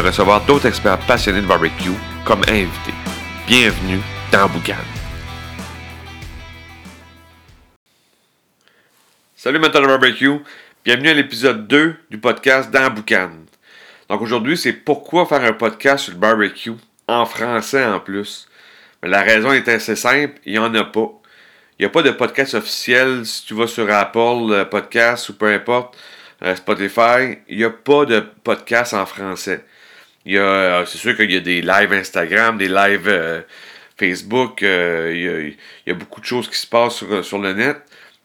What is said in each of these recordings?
recevoir d'autres experts passionnés de barbecue comme invités. Bienvenue dans Boucan. Salut maintenant de barbecue, bienvenue à l'épisode 2 du podcast dans Boucan. Donc aujourd'hui, c'est pourquoi faire un podcast sur le barbecue, en français en plus. Mais la raison est assez simple, il n'y en a pas. Il n'y a pas de podcast officiel si tu vas sur Apple euh, Podcast ou peu importe, euh, Spotify, il n'y a pas de podcast en français. Il y a, euh, c'est sûr qu'il y a des lives Instagram, des lives Facebook, il, y a, beaucoup de choses qui se passent sur, sur le net,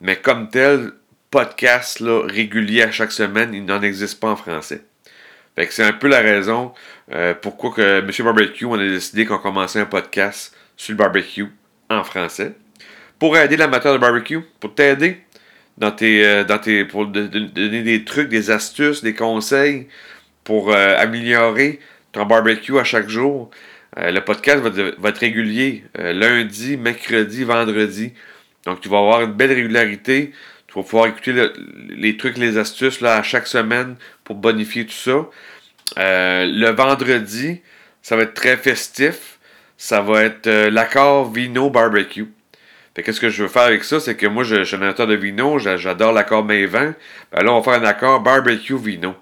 mais comme tel, podcast là, régulier à chaque semaine, il n'en existe pas en français. Fait que c'est un peu la raison pourquoi que M. Barbecue, on a décidé qu'on commençait un podcast sur le barbecue en français pour aider l'amateur de barbecue, pour t'aider dans tes, euh, dans tes, pour donner des trucs, des astuces, des conseils pour euh, améliorer ton barbecue à chaque jour. Euh, le podcast va, être régulier lundi, mercredi, vendredi. Donc, tu vas avoir une belle régularité. Tu vas pouvoir écouter les trucs, les astuces là, à chaque semaine pour bonifier tout ça. le vendredi, ça va être très festif. Ça va être l'accord vino barbecue qu'est-ce que je veux faire avec ça? C'est que moi, je, suis un amateur de vino, j'adore l'accord main vin. Ben là, on va faire un accord barbecue vino.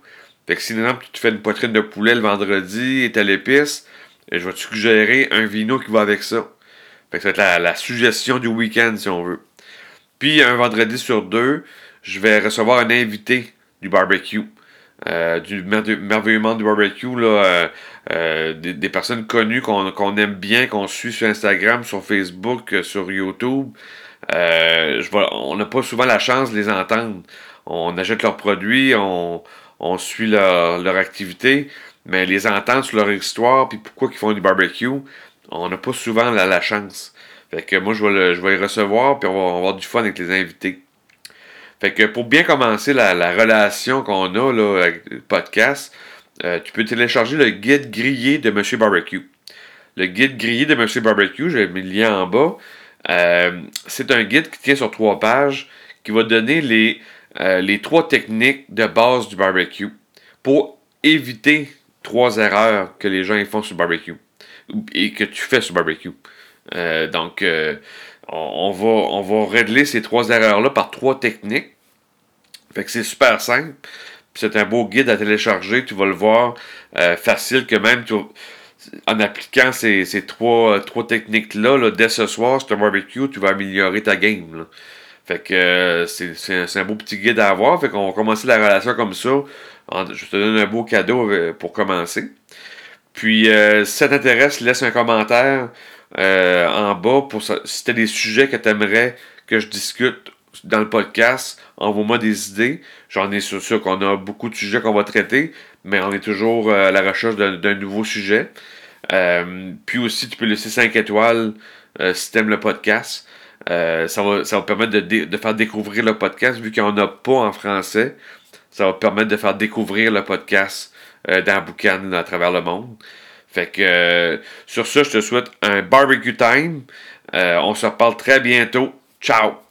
Fait que si, exemple, tu fais une poitrine de poulet le vendredi et à l'épice, je vais te suggérer un vino qui va avec ça? Fait que ça va être la, suggestion du week-end, si on veut. Puis, un vendredi sur deux, je vais recevoir un invité du barbecue. Euh, du merveilleusement du barbecue, là, euh, euh, des, personnes connues qu'on aime bien, qu'on suit sur Instagram, sur Facebook, sur YouTube. Je on n'a pas souvent la chance de les entendre. On achète leurs produits, on, on suit leur, activité, mais les entendre sur leur histoire, puis pourquoi ils font du barbecue, on n'a pas souvent la, chance. Fait que moi, je vais, les recevoir, puis on va avoir du fun avec les invités. Fait que pour bien commencer la, relation qu'on a avec le podcast, euh, tu peux télécharger le guide grillé de Monsieur Barbecue. Le guide grillé de Monsieur Barbecue, j'ai mis le lien en bas. Euh, c'est un guide qui tient sur trois pages qui va donner les, euh, les trois techniques de base du barbecue pour éviter trois erreurs que les gens font sur le barbecue et que tu fais sur le barbecue. donc, on, va, on va régler ces trois erreurs-là par trois techniques. Fait que c'est super simple. C'est un beau guide à télécharger. Tu vas le voir euh, facile que même en appliquant ces, trois, trois techniques-là, dès ce soir, sur ton barbecue, tu vas améliorer ta game. Fait que euh, c'est un beau petit guide à avoir. Fait qu'on va commencer la relation comme ça. je te donne un beau cadeau euh, pour commencer. Puis, si ça t'intéresse, laisse un commentaire euh, en bas pour si tu as des sujets que tu aimerais que je discute dans le podcast, envoie-moi des idées. J'en ai sur sûr qu'on a beaucoup de sujets qu'on va traiter, mais on est toujours euh, à la recherche d'un nouveau sujet. Euh, puis aussi, tu peux laisser 5 étoiles si tu aimes le podcast. Ça, va, ça va permettre de, faire découvrir le podcast, vu qu'il n'y en a pas en français. Ça va permettre de faire découvrir le podcast dans Boucan à travers le monde. Fait que euh, sur ça, je te souhaite un barbecue time. Euh, on se reparle très bientôt. Ciao!